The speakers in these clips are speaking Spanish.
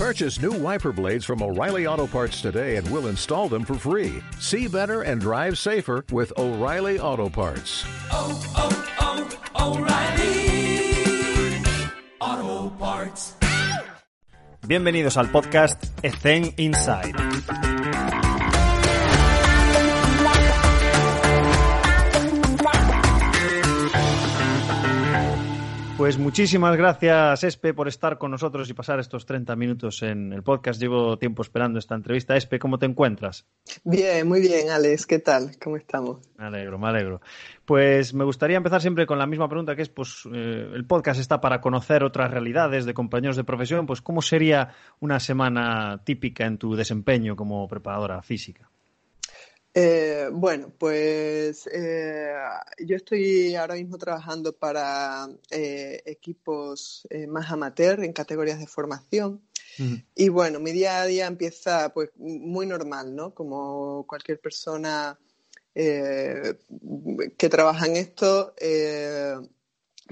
Purchase new wiper blades from O'Reilly Auto Parts today and we'll install them for free. See better and drive safer with O'Reilly Auto Parts. oh, oh, oh O'Reilly Auto Parts. Bienvenidos al podcast Ethen Inside. Pues muchísimas gracias, Espe, por estar con nosotros y pasar estos 30 minutos en el podcast. Llevo tiempo esperando esta entrevista. Espe, ¿cómo te encuentras? Bien, muy bien, Alex. ¿Qué tal? ¿Cómo estamos? Me alegro, me alegro. Pues me gustaría empezar siempre con la misma pregunta, que es, pues, eh, el podcast está para conocer otras realidades de compañeros de profesión. Pues, ¿cómo sería una semana típica en tu desempeño como preparadora física? Eh, bueno, pues eh, yo estoy ahora mismo trabajando para eh, equipos más amateur en categorías de formación. Y bueno, mi día a día empieza pues muy normal, ¿no? Como cualquier persona que trabaja en esto.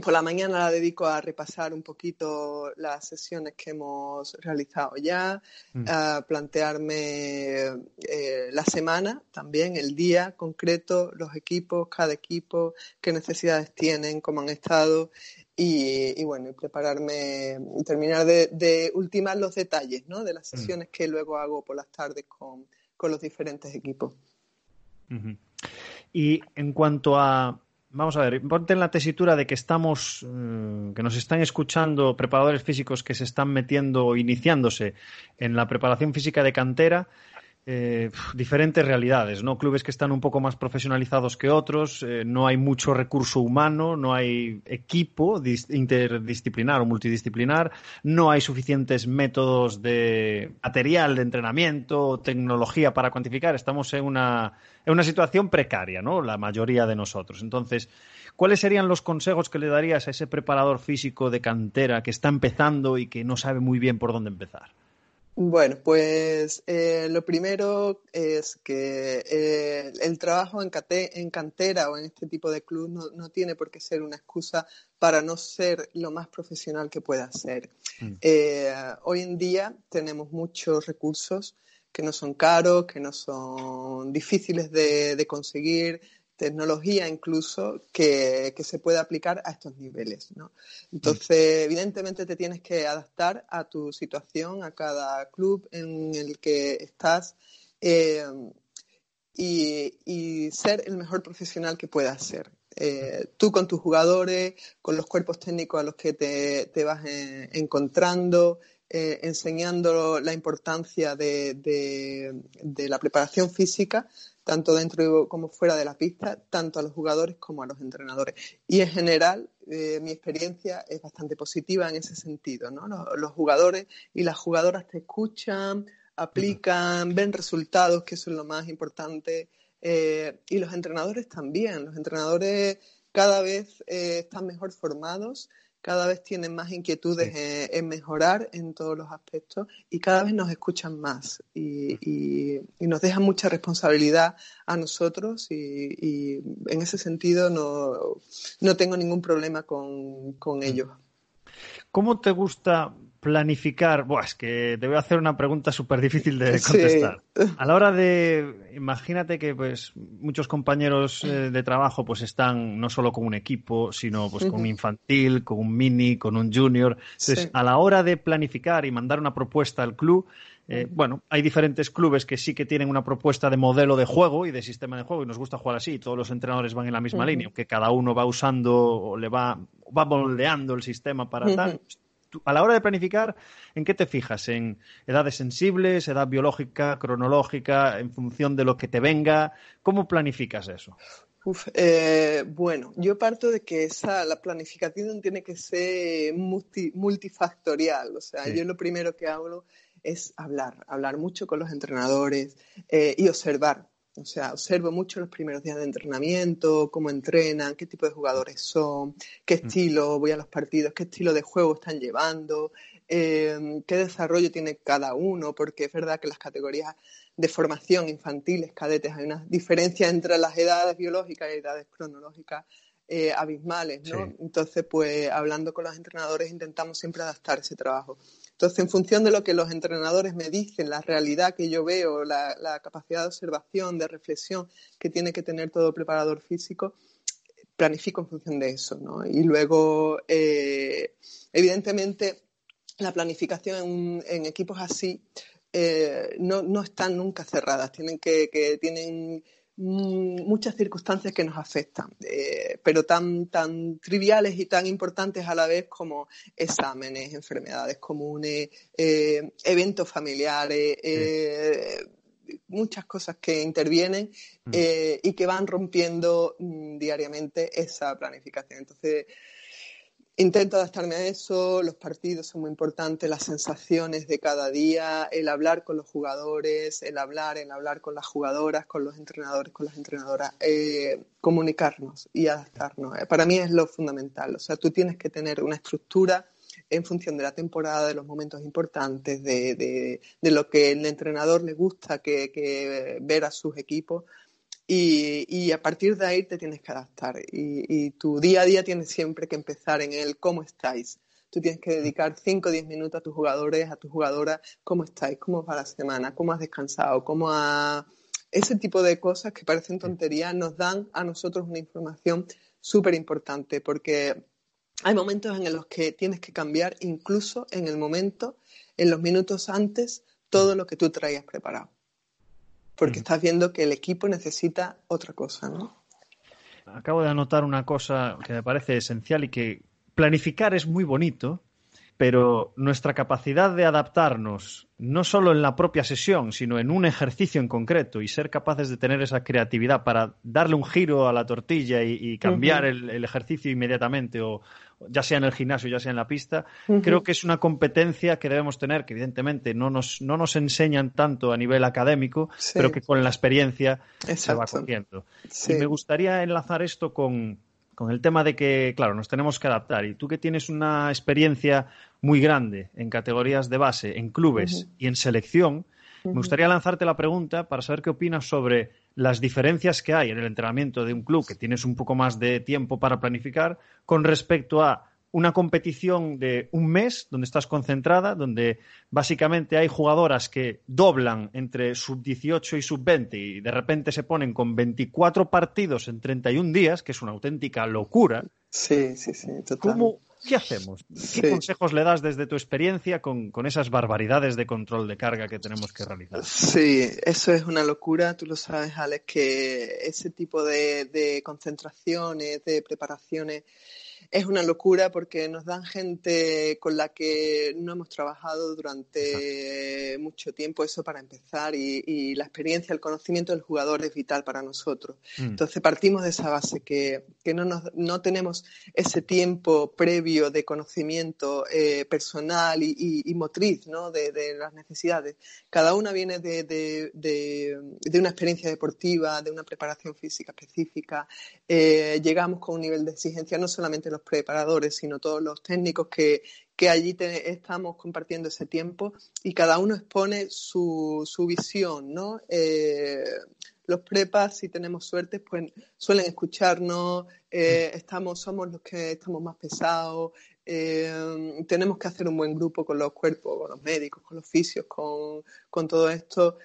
Por la mañana la dedico a repasar un poquito las sesiones que hemos realizado ya, Mm. a plantearme eh, la semana también, el día concreto, los equipos, cada equipo, qué necesidades tienen, cómo han estado y, y bueno, y prepararme, terminar de, de ultimar los detalles ¿no? de las sesiones que luego hago por las tardes con, con los diferentes equipos. Y en cuanto a, vamos a ver, ponte en la tesitura de que estamos, eh, que nos están escuchando preparadores físicos que se están metiendo iniciándose en la preparación física de cantera. Eh, diferentes realidades, ¿no? Clubes que están un poco más profesionalizados que otros, eh, no hay mucho recurso humano, no hay equipo dis- interdisciplinar o multidisciplinar, no hay suficientes métodos de material de entrenamiento, tecnología para cuantificar. Estamos en una, en una situación precaria, ¿no? La mayoría de nosotros. Entonces, ¿cuáles serían los consejos que le darías a ese preparador físico de cantera que está empezando y que no sabe muy bien por dónde empezar? Bueno, pues eh, lo primero es que eh, el trabajo en, cate- en cantera o en este tipo de club no, no tiene por qué ser una excusa para no ser lo más profesional que pueda ser. Mm. Eh, hoy en día tenemos muchos recursos que no son caros, que no son difíciles de, de conseguir, tecnología incluso que, que se puede aplicar a estos niveles, ¿no? Entonces, evidentemente te tienes que adaptar a tu situación, a cada club en el que estás eh, y, y ser el mejor profesional que puedas ser. Eh, tú con tus jugadores, con los cuerpos técnicos a los que te, te vas eh, encontrando, eh, enseñando la importancia de, de- de la preparación física, tanto dentro como fuera de la pista, tanto a los jugadores como a los entrenadores. Y en general, eh, mi experiencia es bastante positiva en ese sentido. ¿no? Los, los jugadores y las jugadoras te escuchan, aplican, ven resultados, que eso es lo más importante. eh, y los entrenadores también. Los entrenadores cada vez están mejor formados, cada vez tienen más inquietudes en mejorar en todos los aspectos y cada vez nos escuchan más y, y- y nos dejan mucha responsabilidad a nosotros y, y en ese sentido no, no tengo ningún problema con, con ellos. ¿Cómo te gusta planificar? Buah, es que te voy a hacer una pregunta súper difícil de Sí. contestar. A la hora de, imagínate que pues muchos compañeros eh, de trabajo pues están no solo con un equipo, sino pues con un infantil, con un mini, con un junior. Entonces, Sí. a la hora de planificar y mandar una propuesta al club, eh, bueno, hay diferentes clubes que sí que tienen una propuesta de modelo de juego y de sistema de juego y nos gusta jugar así. y Todos los entrenadores van en la misma línea, que cada uno va usando o le va, va moldeando el sistema para tal. Tú, a la hora de planificar, ¿en qué te fijas? ¿En edades sensibles, edad biológica, cronológica, en función de lo que te venga? ¿Cómo planificas eso? Uf, eh, bueno, yo parto de que esa, la planificación tiene que ser multi- multifactorial. O sea, Sí. yo lo primero que hago es hablar, hablar mucho con los entrenadores eh, y observar. O sea, observo mucho los primeros días de entrenamiento, cómo entrenan, qué tipo de jugadores son, qué estilo voy a los partidos, qué estilo de juego están llevando, eh, qué desarrollo tiene cada uno, porque es verdad que las categorías de formación infantiles, cadetes, hay una diferencia entre las edades biológicas y edades cronológicas eh, abismales, ¿no? Entonces, pues hablando con los entrenadores intentamos siempre adaptar ese trabajo. Entonces, en función de lo que los entrenadores me dicen, la realidad que yo veo, la, capacidad de observación, de reflexión que tiene que tener todo preparador físico, planifico en función de eso, ¿no? Y luego, eh, evidentemente, la planificación en, equipos así eh, no, no, están nunca cerradas, tienen que, que tienen muchas circunstancias que nos afectan, eh, pero tan, tan triviales y tan importantes a la vez como exámenes, enfermedades comunes, eh, eventos familiares, eh, muchas cosas que intervienen mm. y que van rompiendo mm, diariamente esa planificación. Entonces, Intento adaptarme a eso, los partidos son muy importantes, las sensaciones de cada día, el hablar con los jugadores, el hablar, el hablar con las jugadoras, con los entrenadores, con las entrenadoras, eh, comunicarnos y adaptarnos. Eh, para mí es lo fundamental, o sea, tú tienes que tener una estructura en función de la temporada, de los momentos importantes, de, lo que el entrenador le gusta que ver a sus equipos y, a partir de ahí te tienes que adaptar. Y, tu día a día tienes siempre que empezar en el cómo estáis. Tú tienes que dedicar 5 o 10 minutos a tus jugadores, a tus jugadoras, cómo estáis, cómo va la semana, cómo has descansado, cómo ha... Ese tipo de cosas que parecen tonterías nos dan a nosotros una información súper importante porque hay momentos en los que tienes que cambiar incluso en el momento, en los minutos antes, todo lo que tú traías preparado porque estás viendo que el equipo necesita otra cosa, ¿no? Acabo de anotar una cosa que me parece esencial y que planificar es muy bonito, pero nuestra capacidad de adaptarnos, no solo en la propia sesión, sino en un ejercicio en concreto y ser capaces de tener esa creatividad para darle un giro a la tortilla y, cambiar el, ejercicio inmediatamente, o ya sea en el gimnasio, ya sea en la pista, creo que es una competencia que debemos tener, que evidentemente no nos, no nos enseñan tanto a nivel académico, pero que con la experiencia se va cogiendo. Y me gustaría enlazar esto con, con el tema de que, claro, nos tenemos que adaptar. Y tú que tienes una experiencia muy grande en categorías de base, en clubes y en selección, me gustaría lanzarte la pregunta para saber qué opinas sobre las diferencias que hay en el entrenamiento de un club que tienes un poco más de tiempo para planificar con respecto a una competición de un mes donde estás concentrada, donde básicamente hay jugadoras que doblan entre sub-18 y sub-20 y de repente se ponen con 24 partidos en 31 días, que es una auténtica locura. Sí, sí, sí, ¿Qué hacemos? ¿Qué consejos le das desde tu experiencia con, esas barbaridades de control de carga que tenemos que realizar? Sí, eso es una locura. Tú lo sabes, Alex, que ese tipo de concentraciones, de preparaciones es una locura porque nos dan gente con la que no hemos trabajado durante mucho tiempo, eso para empezar, y, la experiencia, el conocimiento del jugador es vital para nosotros. Mm. Entonces partimos de esa base, que, no, nos, no tenemos ese tiempo previo de conocimiento eh, personal y, motriz ¿no? de, las necesidades. Cada una viene de, de, una experiencia deportiva, de una preparación física específica. Eh, llegamos con un nivel de exigencia no solamente los preparadores, sino todos los técnicos que, allí estamos compartiendo ese tiempo y cada uno expone su, su visión, ¿no? Eh, los prepas, si tenemos suerte, pues suelen escucharnos, eh, estamos, somos los que estamos más pesados, eh, tenemos que hacer un buen grupo con los cuerpos, con los médicos, con los fisios, con, con todo esto,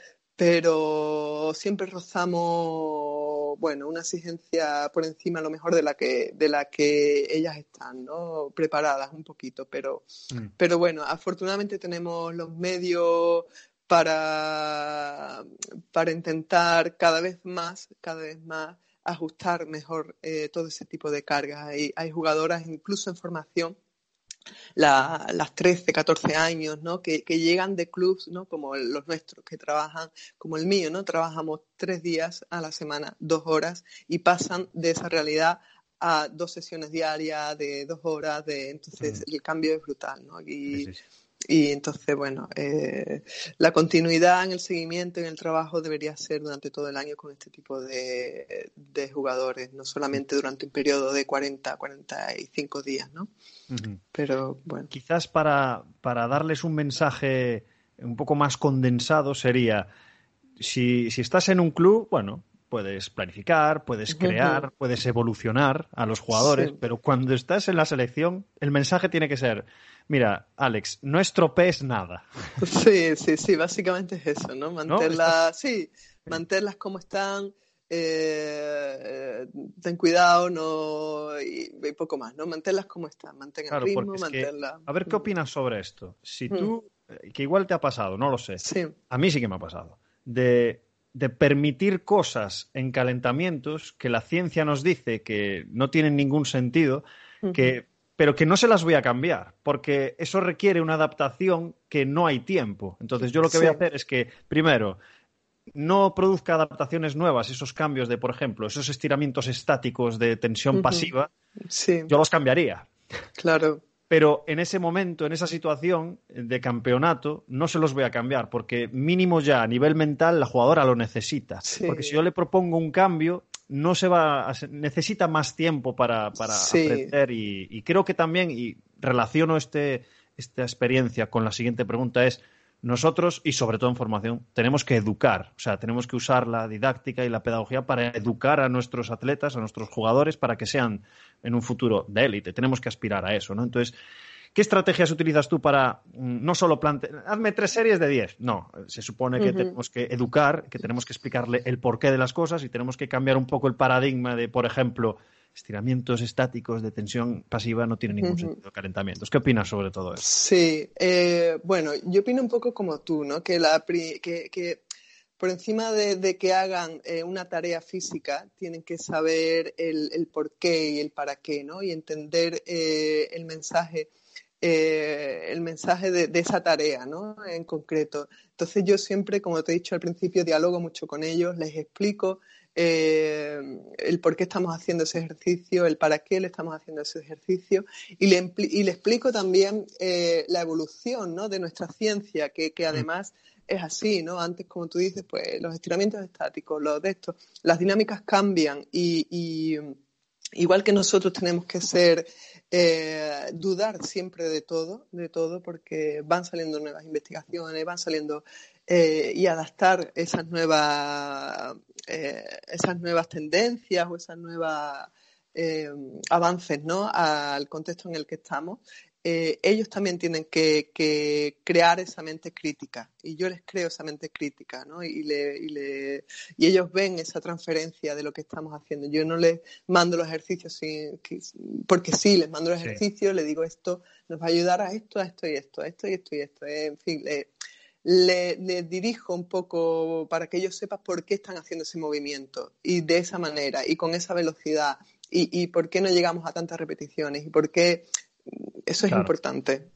pero siempre rozamos, bueno, una exigencia por encima a lo mejor de la que, de la que ellas están, ¿no? Preparadas un poquito, pero, mm. pero bueno, afortunadamente tenemos los medios para, para intentar cada vez más, cada vez más ajustar mejor eh, todo ese tipo de cargas. Hay, hay jugadoras incluso en formación las 13, 14 años, ¿no? Que, llegan de clubs, ¿no? Como los nuestros, que trabajan, como el mío, ¿no? Trabajamos tres días a la semana, dos horas, y pasan de esa realidad a dos sesiones diarias de dos horas, de, entonces el cambio es brutal, ¿no? Y, y entonces, bueno, eh, la continuidad en el seguimiento, en el trabajo debería ser durante todo el año con este tipo de, jugadores, no solamente durante un periodo de 40, 45 días, ¿no? Pero bueno. Quizás para, para darles un mensaje un poco más condensado sería, si, si estás en un club, bueno, puedes planificar, puedes crear, puedes evolucionar a los jugadores, pero cuando estás en la selección, el mensaje tiene que ser, mira, Alex, no estropees nada. Sí, sí, sí, básicamente es eso, ¿no? Mantenerlas, sí, mantenerlas como están, eh, ten cuidado, no y, poco más, ¿no? Manténlas como están, mantén el ritmo, manténlas. A ver qué opinas sobre esto. Si tú, eh, que igual te ha pasado, no lo sé. A mí sí que me ha pasado. De, de permitir cosas en calentamientos que la ciencia nos dice que no tienen ningún sentido, que pero que no se las voy a cambiar, porque eso requiere una adaptación que no hay tiempo. Entonces yo lo que voy a hacer es que, primero, no produzca adaptaciones nuevas, esos cambios de, por ejemplo, esos estiramientos estáticos de tensión pasiva, yo los cambiaría. Claro. Pero en ese momento, en esa situación de campeonato, no se los voy a cambiar, porque mínimo ya a nivel mental la jugadora lo necesita. Porque si yo le propongo un cambio, no se va a, necesita más tiempo para, aprender y, y, creo que también, y relaciono este, esta experiencia con la siguiente pregunta, es nosotros, y sobre todo en formación, tenemos que educar, o sea, tenemos que usar la didáctica y la pedagogía para educar a nuestros atletas, a nuestros jugadores, para que sean en un futuro de élite. Tenemos que aspirar a eso, ¿no? Entonces, ¿qué estrategias utilizas tú para mm, no solo plantear, hazme tres series de diez? No, se supone que tenemos que educar, que tenemos que explicarle el porqué de las cosas y tenemos que cambiar un poco el paradigma de, por ejemplo, estiramientos estáticos de tensión pasiva no tienen ningún sentido, calentamientos. ¿Qué opinas sobre todo eso? Sí, eh, bueno, yo opino un poco como tú, ¿no? Que, la, que, por encima de, que hagan eh, una tarea física, tienen que saber el, el, por qué y el para qué, ¿no? Y entender eh, el mensaje. el mensaje de, de, esa tarea, ¿no? En concreto. Entonces yo siempre, como te he dicho al principio, dialogo mucho con ellos, les explico eh, el por qué estamos haciendo ese ejercicio, el para qué le estamos haciendo ese ejercicio y le, y le explico también eh, la evolución ¿no? de nuestra ciencia, que, que, mm. además es así, ¿no? Antes, como tú dices, pues los estiramientos estáticos, los de estos, las dinámicas cambian y, y igual que nosotros tenemos que ser eh, dudar siempre de todo, de todo, porque van saliendo nuevas investigaciones, van saliendo eh, y adaptar esas nuevas, eh, esas nuevas tendencias o esas nuevas eh, avances ¿no? al contexto en el que estamos, ellos también tienen que, crear esa mente crítica y yo les creo esa mente crítica ¿no? y, le, y, le, y, ellos ven esa transferencia de lo que estamos haciendo. Yo no les mando los ejercicios sin, porque sí, les mando los ejercicios, les digo esto nos va a ayudar a esto, a esto y esto, a esto y esto y esto. En fin, le, dirijo un poco para que ellos sepan por qué están haciendo ese movimiento y de esa manera y con esa velocidad y, por qué no llegamos a tantas repeticiones y por qué eso es importante.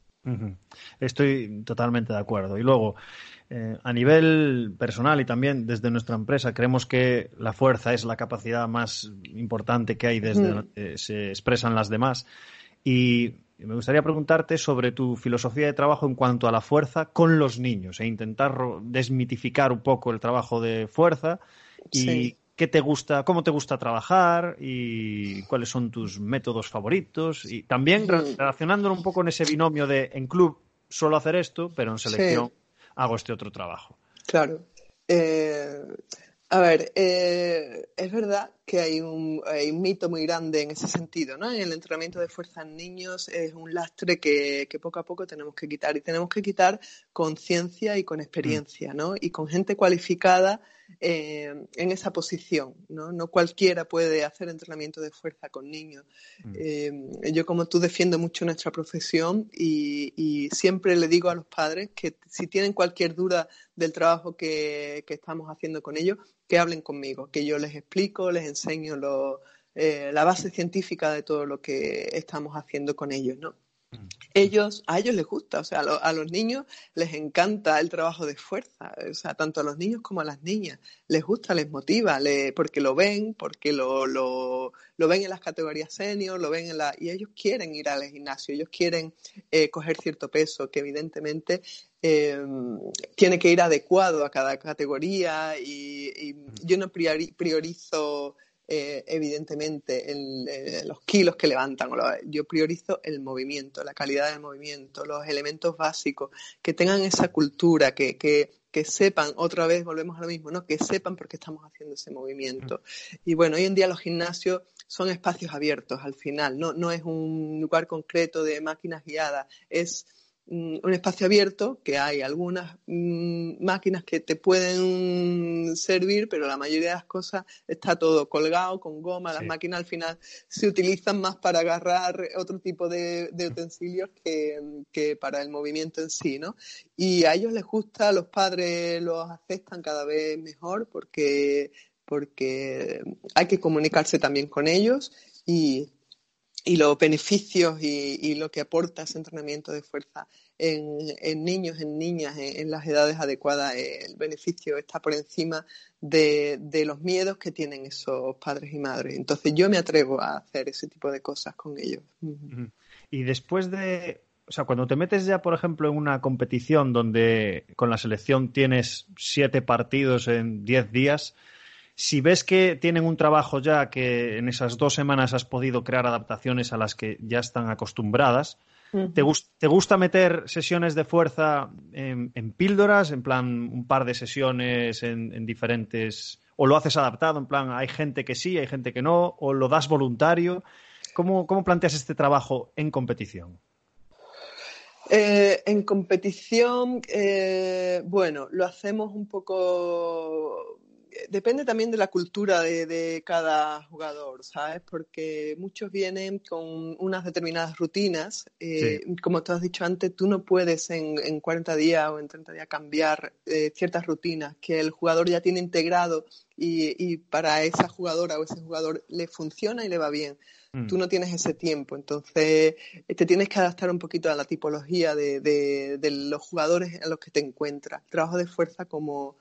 Estoy totalmente de acuerdo. Y luego, eh, a nivel personal y también desde nuestra empresa, creemos que la fuerza es la capacidad más importante que hay desde donde se expresan las demás. Y me gustaría preguntarte sobre tu filosofía de trabajo en cuanto a la fuerza con los niños e intentar desmitificar un poco el trabajo de fuerza. Y qué te gusta, cómo te gusta trabajar y cuáles son tus métodos favoritos. Y también relacionándolo un poco en ese binomio de en club suelo hacer esto, pero en selección hago este otro trabajo. Claro. Eh, a ver, eh, es verdad que hay un, mito muy grande en ese sentido, ¿no? En el entrenamiento de fuerza en niños es un lastre que, poco a poco tenemos que quitar y tenemos que quitar con ciencia y con experiencia, ¿no? Y con gente cualificada eh, en esa posición, ¿no? No cualquiera puede hacer entrenamiento de fuerza con niños. Mm. Eh, yo, como tú, defiendo mucho nuestra profesión y, y, siempre le digo a los padres que si tienen cualquier duda del trabajo que, que estamos haciendo con ellos, que hablen conmigo, que yo les explico, les enseño lo, eh, la base científica de todo lo que estamos haciendo con ellos, ¿no? Ellos, a ellos les gusta, o sea, a, los niños les encanta el trabajo de fuerza, o sea, tanto a los niños como a las niñas, les gusta, les motiva, porque lo ven, porque lo, lo, lo, ven en las categorías senior, lo ven en la, y ellos quieren ir al gimnasio, ellos quieren eh, coger cierto peso, que evidentemente eh, tiene que ir adecuado a cada categoría y, y yo no priorizo eh, evidentemente eh, los kilos que levantan. Yo priorizo el movimiento, la calidad del movimiento, los elementos básicos, que tengan esa cultura, que, que sepan, otra vez volvemos a lo mismo, ¿no? Que sepan por qué estamos haciendo ese movimiento. Y bueno, hoy en día los gimnasios son espacios abiertos al final, no, no es un lugar concreto de máquinas guiadas, es Mm, un espacio abierto, que hay algunas mm, máquinas que te pueden servir, pero la mayoría de las cosas está todo colgado con goma. Las máquinas al final se utilizan más para agarrar otro tipo de, utensilios que, para el movimiento en sí, ¿no? Y a ellos les gusta, los padres los aceptan cada vez mejor porque, porque hay que comunicarse también con ellos y y los beneficios y, lo que aporta ese entrenamiento de fuerza en, niños, en niñas, en, las edades adecuadas, el beneficio está por encima de, los miedos que tienen esos padres y madres. Entonces yo me atrevo a hacer ese tipo de cosas con ellos. Y después de, o sea, cuando te metes ya, por ejemplo, en una competición donde con la selección tienes siete partidos en diez días, si ves que tienen un trabajo ya que en esas dos semanas has podido crear adaptaciones a las que ya están acostumbradas, ¿te, gusta meter sesiones de fuerza en, píldoras, en plan un par de sesiones en, diferentes... o lo haces adaptado, en plan hay gente que sí, hay gente que no, o lo das voluntario? ¿Cómo, planteas este trabajo en competición? Eh, en competición, eh, bueno, lo hacemos un poco depende también de la cultura de, cada jugador, ¿sabes? Porque muchos vienen con unas determinadas rutinas. Eh, como tú has dicho antes, tú no puedes en, 40 días o en 30 días cambiar eh, ciertas rutinas que el jugador ya tiene integrado y, para esa jugadora o ese jugador le funciona y le va bien. Mm. Tú no tienes ese tiempo, entonces eh, te tienes que adaptar un poquito a la tipología de, de los jugadores a los que te encuentras. trabajo de fuerza como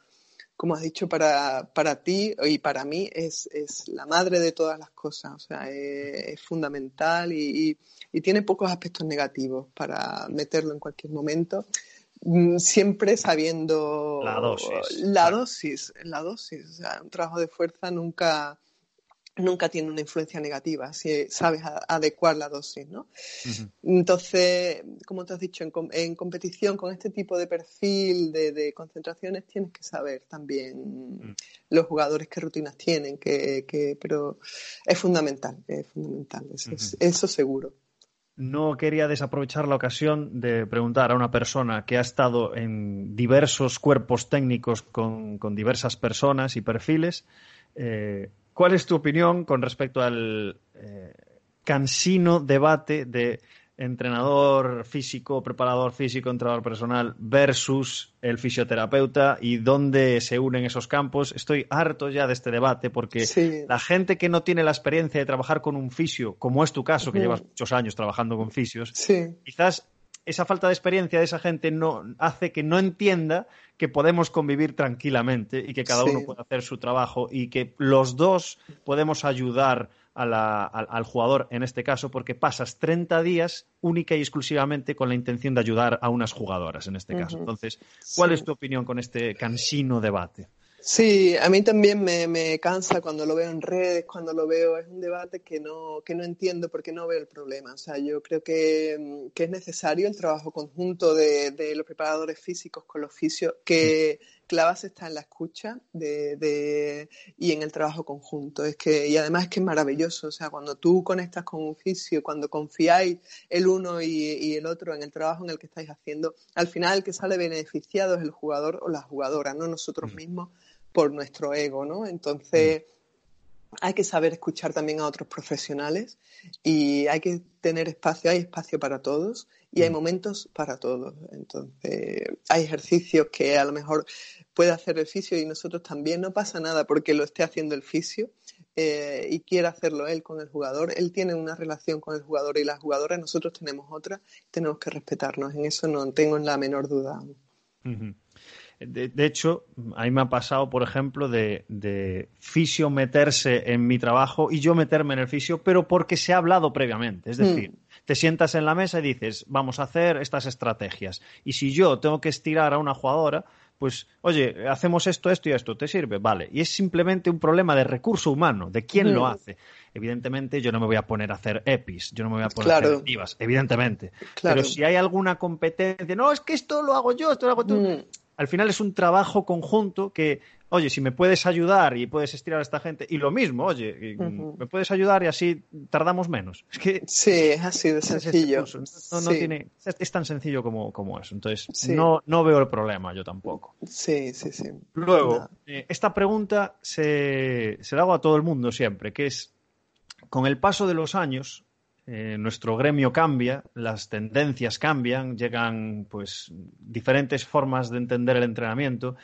como has dicho, para, para ti y para mí es, es, la madre de todas las cosas, o sea, es, fundamental y, y, tiene pocos aspectos negativos para meterlo en cualquier momento, mm, siempre sabiendo la dosis. La dosis, la dosis, o sea, un trabajo de fuerza nunca nunca tiene una influencia negativa si sabes adecuar la dosis, ¿no? Entonces, como te has dicho, en, competición con este tipo de perfil de, concentraciones tienes que saber también mm. los jugadores qué rutinas tienen, que, pero es fundamental, es fundamental, eso, seguro. No quería desaprovechar la ocasión de preguntar a una persona que ha estado en diversos cuerpos técnicos con, diversas personas y perfiles. Eh, ¿Cuál es tu opinión con respecto al eh, cansino debate de entrenador físico, preparador físico, entrenador personal versus el fisioterapeuta y dónde se unen esos campos. Estoy harto ya de este debate porque la gente que no tiene la experiencia de trabajar con un fisio, como es tu caso, que llevas muchos años trabajando con fisios, quizás esa falta de experiencia de esa gente no hace que no entienda que podemos convivir tranquilamente y que cada uno puede hacer su trabajo y que los dos podemos ayudar al, jugador en este caso porque pasas 30 días única y exclusivamente con la intención de ayudar a unas jugadoras en este caso. Entonces, ¿cuál es tu opinión con este cansino debate? Sí, a mí también me, cansa cuando lo veo en redes, cuando lo veo, es un debate que no, que no entiendo porque no veo el problema. O sea, yo creo que, mm, es necesario el trabajo conjunto de, los preparadores físicos con los fisios, que, la base está en la escucha de, y en el trabajo conjunto. Es que, y además es que es maravilloso. O sea, cuando tú conectas con un fisio, cuando confiáis el uno y, el otro en el trabajo en el que estáis haciendo, al final el que sale beneficiado es el jugador o la jugadora, no nosotros mm. mismos por nuestro ego, ¿no? Entonces, hay que saber escuchar también a otros profesionales y hay que tener espacio, hay espacio para todos y hay mm. momentos para todos. Entonces, hay ejercicios que a lo mejor puede hacer el fisio y nosotros también, no pasa nada porque lo esté haciendo el fisio. Eh, y quiere hacerlo él con el jugador, él tiene una relación con el jugador y la jugadora, nosotros tenemos otra, tenemos que respetarnos, en eso no tengo la menor duda. De, hecho, a mí me ha pasado, por ejemplo, de, de, fisio meterse en mi trabajo y yo meterme en el fisio, pero porque se ha hablado previamente. Es decir, mm. Te sientas en la mesa y dices, vamos a hacer estas estrategias. Y si yo tengo que estirar a una jugadora, pues, oye, hacemos esto, esto y esto, ¿te sirve? Vale. Y es simplemente un problema de recurso humano, de quién lo hace. Evidentemente, yo no me voy a poner a hacer EPIs, yo no me voy a poner a hacer evidentemente. Pero si hay alguna competencia, no, es que esto lo hago yo, esto lo hago tú. Mm al final es un trabajo conjunto que, oye, si me puedes ayudar y puedes estirar a esta gente, y lo mismo, oye, me puedes ayudar y así tardamos menos. Es que, sí, es así de sencillo. no, tiene, es, tan sencillo como, como eso. Entonces, no, no veo el problema yo tampoco. Sí, sí, sí. Luego, eh, esta pregunta se, se la hago a todo el mundo siempre, que es, con el paso de los años, eh, nuestro gremio cambia, las tendencias cambian, llegan pues diferentes formas de entender el entrenamiento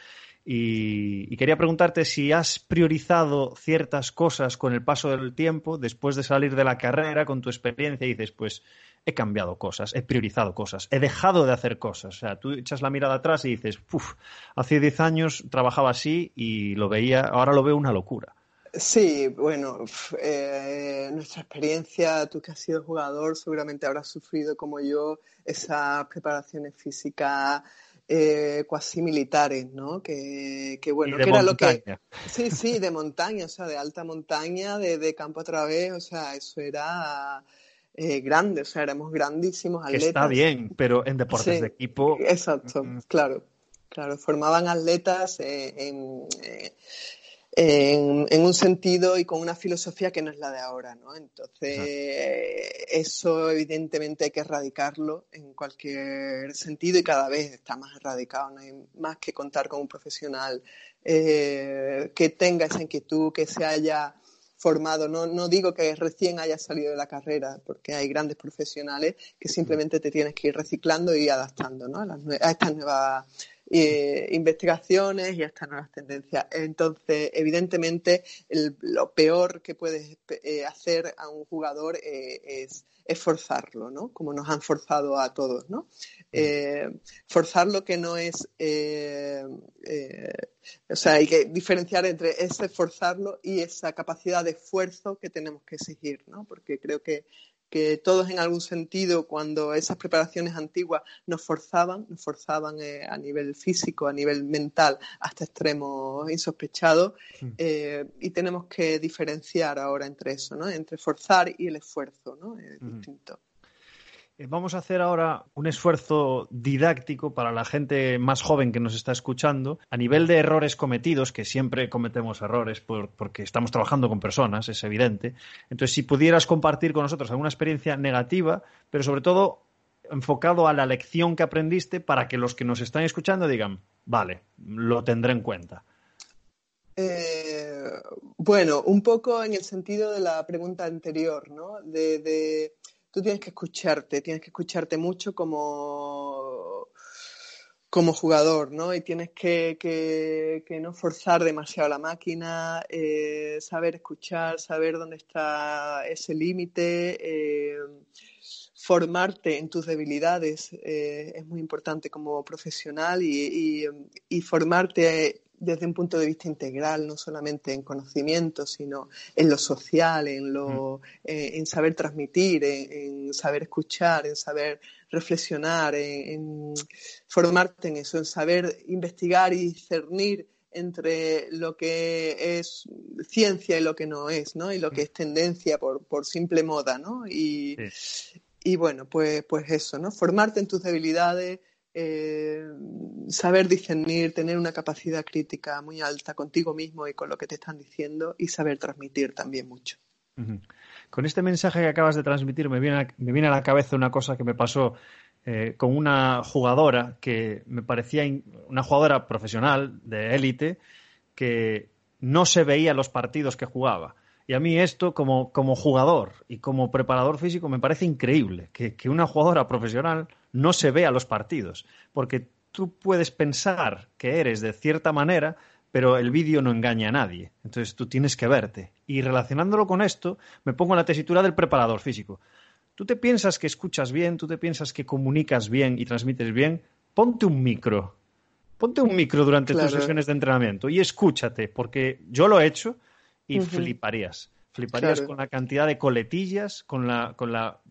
y, quería preguntarte si has priorizado ciertas cosas con el paso del tiempo, después de salir de la carrera, con tu experiencia, y dices, pues he cambiado cosas, he priorizado cosas, he dejado de hacer cosas. O sea, tú echas la mirada atrás y dices, uff, hace 10 años trabajaba así y lo veía, ahora lo veo una locura. Sí, bueno, eh, nuestra experiencia, tú que has sido jugador, seguramente habrás sufrido como yo esas preparaciones físicas eh, cuasi militares, ¿no? Que, bueno, que era lo que... Sí, sí, de montaña, o sea, de alta montaña, de, campo a través, o sea, eso era eh, grande, o sea, éramos grandísimos atletas. Está bien, pero en deportes de equipo... Exacto, mm, mm. claro, claro, formaban atletas en en, un sentido y con una filosofía que no es la de ahora, ¿no? Entonces, eso evidentemente hay que erradicarlo en cualquier sentido y cada vez está más erradicado. No hay más que contar con un profesional eh, que tenga esa inquietud, que se haya formado. No, no digo que recién haya salido de la carrera, porque hay grandes profesionales que simplemente te tienes que ir reciclando y adaptando ¿no? a, a estas nuevas eh, investigaciones y a estas nuevas tendencias. Entonces, evidentemente, lo peor que puedes eh, hacer a un jugador eh, es, forzarlo, ¿no? Como nos han forzado a todos, ¿no? Mm. forzarlo que no es, o sea, hay que diferenciar entre ese forzarlo y esa capacidad de esfuerzo que tenemos que exigir, ¿no? Porque creo que que todos en algún sentido, cuando esas preparaciones antiguas nos forzaban, nos forzaban eh, a nivel físico, a nivel mental, hasta extremos insospechados, mm. eh, y tenemos que diferenciar ahora entre eso, ¿no? entre forzar y el esfuerzo, ¿no? es distinto. Eh, vamos a hacer ahora un esfuerzo didáctico para la gente más joven que nos está escuchando, a nivel de errores cometidos, que siempre cometemos errores porque estamos trabajando con personas, es evidente. Entonces, si pudieras compartir con nosotros alguna experiencia negativa, pero sobre todo enfocado a la lección que aprendiste para que los que nos están escuchando digan, vale, lo tendré en cuenta. Eh, bueno, un poco en el sentido de la pregunta anterior, ¿no? de tú tienes que escucharte, tienes que escucharte mucho como, como jugador, ¿no? Y tienes que, no forzar demasiado la máquina, eh, saber escuchar, saber dónde está ese límite, eh, formarte en tus debilidades eh, es muy importante como profesional y, y formarte desde un punto de vista integral, no solamente en conocimiento, sino en lo social, en, lo, mm. eh, en saber transmitir, en, saber escuchar, en saber reflexionar, en, formarte en eso, en saber investigar y discernir entre lo que es ciencia y lo que no es, ¿no? Y lo que mm. es tendencia por, por simple moda, ¿no? Y, y bueno, pues, pues eso, ¿no? Formarte en tus debilidades, eh, saber discernir, tener una capacidad crítica muy alta contigo mismo y con lo que te están diciendo y saber transmitir también mucho. Con este mensaje que acabas de transmitir me viene a, me viene a la cabeza una cosa que me pasó eh, con una jugadora que me parecía una jugadora profesional de élite que no se veía los partidos que jugaba. Y a mí esto, como, como jugador y como preparador físico, me parece increíble que, que una jugadora profesional no se vea los partidos. Porque tú puedes pensar que eres de cierta manera, pero el vídeo no engaña a nadie. Entonces tú tienes que verte. Y relacionándolo con esto, me pongo en la tesitura del preparador físico. Tú te piensas que escuchas bien, tú te piensas que comunicas bien y transmites bien, ponte un micro. Ponte un micro durante tus sesiones de entrenamiento y escúchate, porque yo lo he hecho y fliparías. Fliparías con la cantidad de coletillas, con la, con la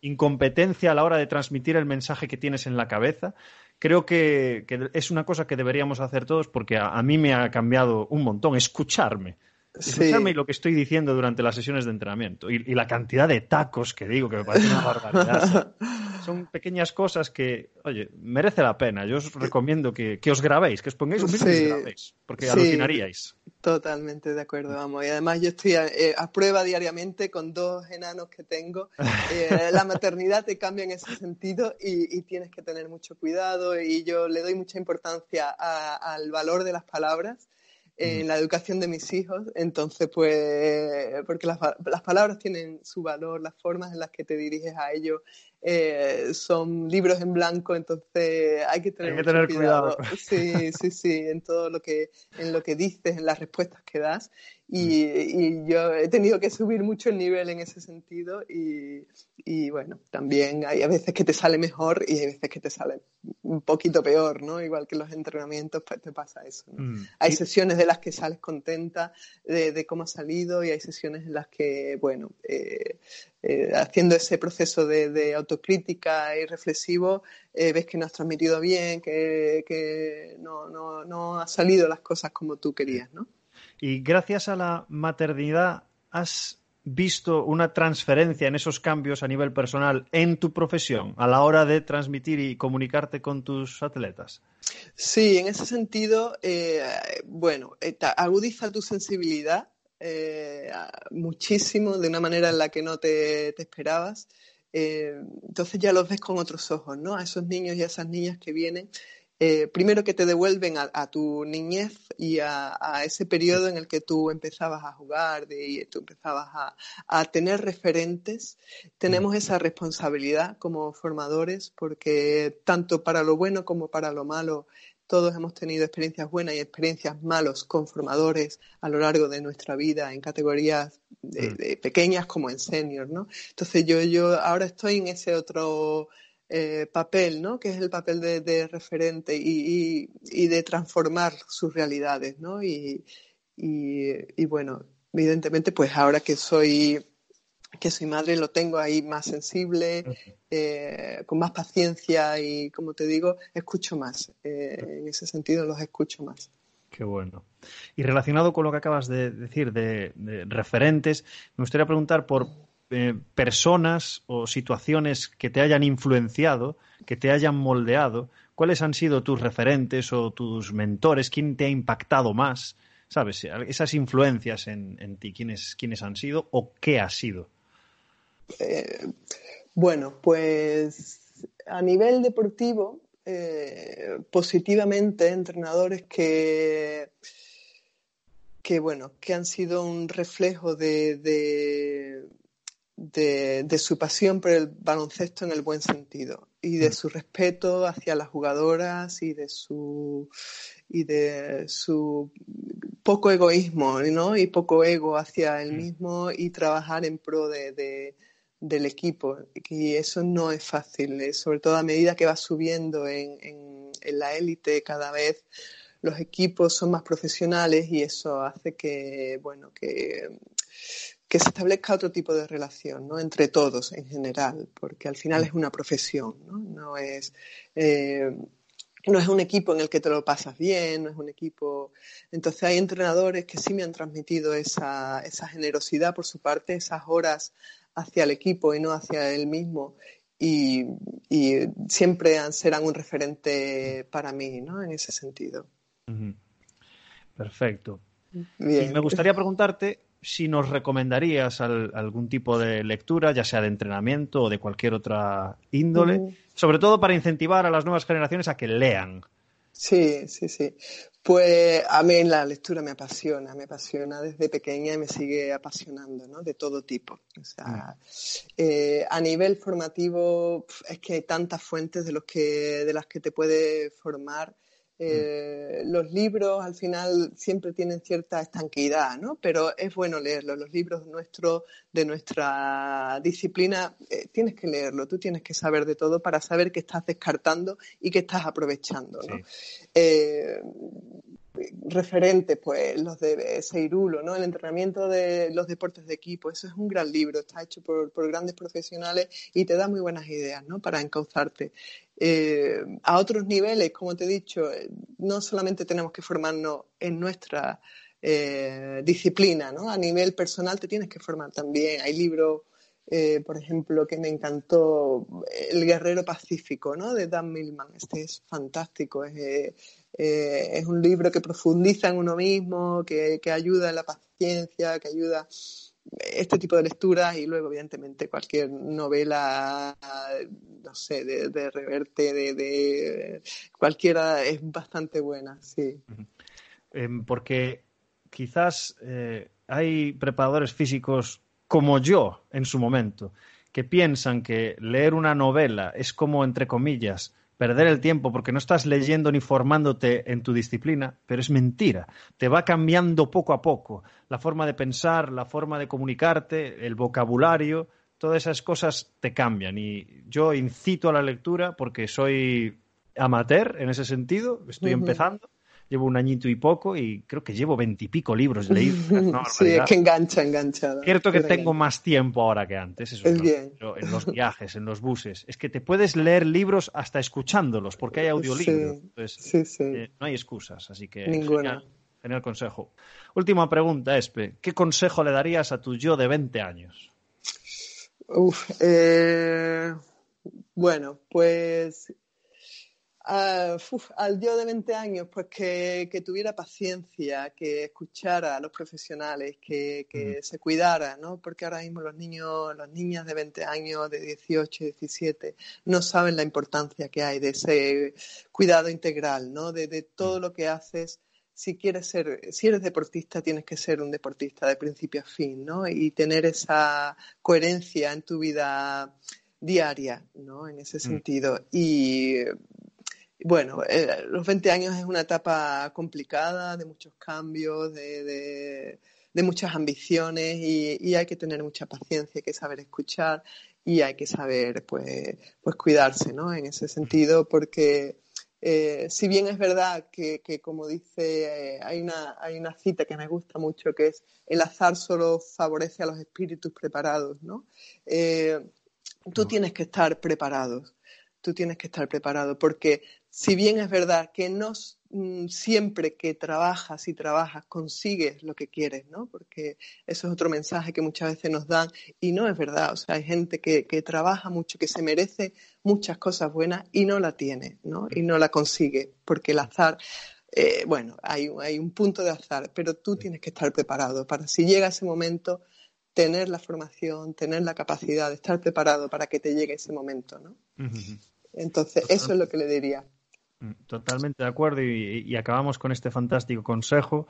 incompetencia a la hora de transmitir el mensaje que tienes en la cabeza. Creo que, es una cosa que deberíamos hacer todos porque a, mí me ha cambiado un montón escucharme. Escucharme y lo que estoy diciendo durante las sesiones de entrenamiento y, la cantidad de tacos que digo que me parece una barbaridad. son pequeñas cosas que, oye, merece la pena. Yo os recomiendo que, os grabéis, que os pongáis un vídeo y grabéis, porque alucinaríais. Totalmente de acuerdo, vamos. Y además yo estoy eh, a, prueba diariamente con dos enanos que tengo. Eh, la maternidad te cambia en ese sentido y, tienes que tener mucho cuidado y yo le doy mucha importancia al valor de las palabras en la educación de mis hijos. Entonces, pues, porque las, las, palabras tienen su valor, las formas en las que te diriges a ellos eh, son libros en blanco, entonces hay que tener, cuidado. Sí, sí, sí, en todo lo que, en lo que dices, en las respuestas que das. Y, yo he tenido que subir mucho el nivel en ese sentido y, bueno, también hay a veces que te sale mejor y hay veces que te sale un poquito peor, ¿no? Igual que los entrenamientos, pues te pasa eso. Mm. Hay sesiones de las que sales contenta de, cómo ha salido y hay sesiones en las que, bueno, eh, eh, haciendo ese proceso de, autocrítica y reflexivo, eh, ves que no has transmitido bien, que, que no, no, no han salido las cosas como tú querías, ¿no? Y gracias a la maternidad, ¿has visto una transferencia en esos cambios a nivel personal en tu profesión a la hora de transmitir y comunicarte con tus atletas? Sí, en ese sentido, eh, bueno, eh, agudiza tu sensibilidad eh, muchísimo de una manera en la que no te, te esperabas. entonces ya los ves con otros ojos, ¿no? A esos niños y a esas niñas que vienen eh, primero que te devuelven a, tu niñez y a, ese periodo en el que tú empezabas a jugar y tú empezabas a, tener referentes. Tenemos esa responsabilidad como formadores porque tanto para lo bueno como para lo malo todos hemos tenido experiencias buenas y experiencias malas con formadores a lo largo de nuestra vida en categorías mm. pequeñas como en senior, ¿no? Entonces yo, yo ahora estoy en ese otro eh, papel, ¿no? que es el papel de, referente y, de transformar sus realidades. ¿no? Y, bueno, evidentemente, pues ahora que soy, que soy madre, lo tengo ahí más sensible, eh, con más paciencia y, como te digo, escucho más. Eh, en ese sentido, los escucho más. Qué bueno. Y relacionado con lo que acabas de decir de referentes, me gustaría preguntar por eh, personas o situaciones que te hayan influenciado, que te hayan moldeado? ¿Cuáles han sido tus referentes o tus mentores? ¿Quién te ha impactado más? ¿Sabes? Esas influencias en, ti, ¿quiénes, ¿quiénes, han sido o qué ha sido? Eh, bueno, pues a nivel deportivo, eh, positivamente, entrenadores que, que, bueno, que han sido un reflejo de, su pasión por el baloncesto en el buen sentido y de mm. su respeto hacia las jugadoras y de su y de su poco egoísmo ¿no? y poco ego hacia él mm. mismo y trabajar en pro de, del equipo y eso no es fácil eh, sobre todo a medida que va subiendo en, en la élite cada vez los equipos son más profesionales y eso hace que bueno que que se establezca otro tipo de relación ¿no? entre todos en general, porque al final es una profesión, no, no es, eh, no es un equipo en el que te lo pasas bien, no es un equipo... Entonces hay entrenadores que sí me han transmitido esa, esa generosidad por su parte, esas horas hacia el equipo y no hacia él mismo. Y, y siempre serán un referente para mí, ¿no? En ese sentido. Perfecto. Bien. Y me gustaría preguntarte si nos recomendarías algún tipo de lectura, ya sea de entrenamiento o de cualquier otra índole, sobre todo para incentivar a las nuevas generaciones a que lean. Sí, sí, sí. Pues a mí la lectura me apasiona, me apasiona desde pequeña y me sigue apasionando, ¿no? De todo tipo. O sea, mm. eh, a nivel formativo es que hay tantas fuentes de, los que, de las que te puede formar eh, los libros al final siempre tienen cierta estanquidad, ¿no? Pero es bueno leerlos. Los libros nuestros, de nuestra disciplina, eh, tienes que leerlo. Tú tienes que saber de todo para saber qué estás descartando y qué estás aprovechando, ¿no? Eh, referentes, pues los de Seirulo, ¿no? El entrenamiento de los deportes de equipo, eso es un gran libro, está hecho por, grandes profesionales y te da muy buenas ideas, ¿no? Para encauzarte. Eh, a otros niveles, como te he dicho, eh, no solamente tenemos que formarnos en nuestra eh, disciplina, ¿no? A nivel personal te tienes que formar también. Hay libros por ejemplo, que me encantó El Guerrero Pacífico, ¿no? De Dan Millman. Este es fantástico. Es, eh, es un libro que profundiza en uno mismo, que, que ayuda en la paciencia, que ayuda este tipo de lecturas y luego, evidentemente, cualquier novela, no sé, de, reverte, de, cualquiera es bastante buena, sí. Em, porque quizás hay preparadores físicos como yo en su momento, que piensan que leer una novela es como, entre comillas, perder el tiempo porque no estás leyendo ni formándote en tu disciplina, pero es mentira. Te va cambiando poco a poco la forma de pensar, la forma de comunicarte, el vocabulario, todas esas cosas te cambian. Y yo incito a la lectura porque soy amateur en ese sentido, estoy empezando llevo un añito y poco y creo que llevo veintipico libros leídos. sí, es que engancha, engancha. Cierto que tengo más tiempo ahora que antes, eso es, bien. en los viajes, en los buses. Es que te puedes leer libros hasta escuchándolos, porque hay audiolibros. Sí, sí, eh, no hay excusas, así que Ninguna. Genial, consejo. Última pregunta, Espe. ¿Qué consejo le darías a tu yo de 20 años? Uf, eh, bueno, pues al yo de 20 años, pues que, tuviera paciencia, que escuchara a los profesionales, que, mm. se cuidara, ¿no? Porque ahora mismo los niños, las niñas de 20 años, de 18, 17, no saben la importancia que hay de ese cuidado integral, ¿no? De, de todo mm. lo que haces. Si quieres ser, si eres deportista, tienes que ser un deportista de principio a fin, ¿no? Y tener esa coherencia en tu vida diaria, ¿no? En ese mm. sentido. Y bueno, eh, los 20 años es una etapa complicada, de muchos cambios, de, muchas ambiciones y, hay que tener mucha paciencia, hay que saber escuchar y hay que saber pues, pues cuidarse, ¿no? En ese sentido, porque eh, si bien es verdad que, como dice, eh, hay, una, hay una cita que me gusta mucho que es el azar solo favorece a los espíritus preparados, ¿no? tú tienes que estar preparados tú tienes que estar preparado, porque si bien es verdad que no mm, siempre que trabajas y trabajas consigues lo que quieres, ¿no? Porque eso es otro mensaje que muchas veces nos dan y no es verdad. O sea, hay gente que, trabaja mucho, que se merece muchas cosas buenas y no la tiene, ¿no? Y no la consigue, porque el azar, eh, bueno, hay, hay un punto de azar, pero tú tienes que estar preparado para si llega ese momento tener la formación, tener la capacidad de estar preparado para que te llegue ese momento, ¿no? Entonces, eso es lo que le diría. Mm, totalmente de acuerdo y, acabamos con este fantástico consejo.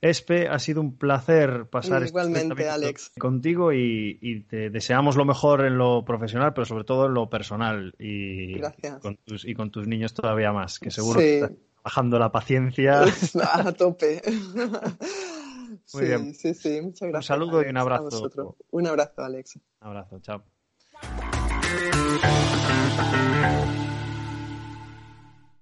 Espe, ha sido un placer pasar este Igualmente, Alex. contigo y, te deseamos lo mejor en lo profesional, pero sobre todo en lo personal y. Con tus, y con tus niños todavía más, que seguro que estás bajando la paciencia. A tope. Muy bien. Sí, sí, muchas gracias. Un saludo y un abrazo. Un abrazo, Alex. Un abrazo, chao.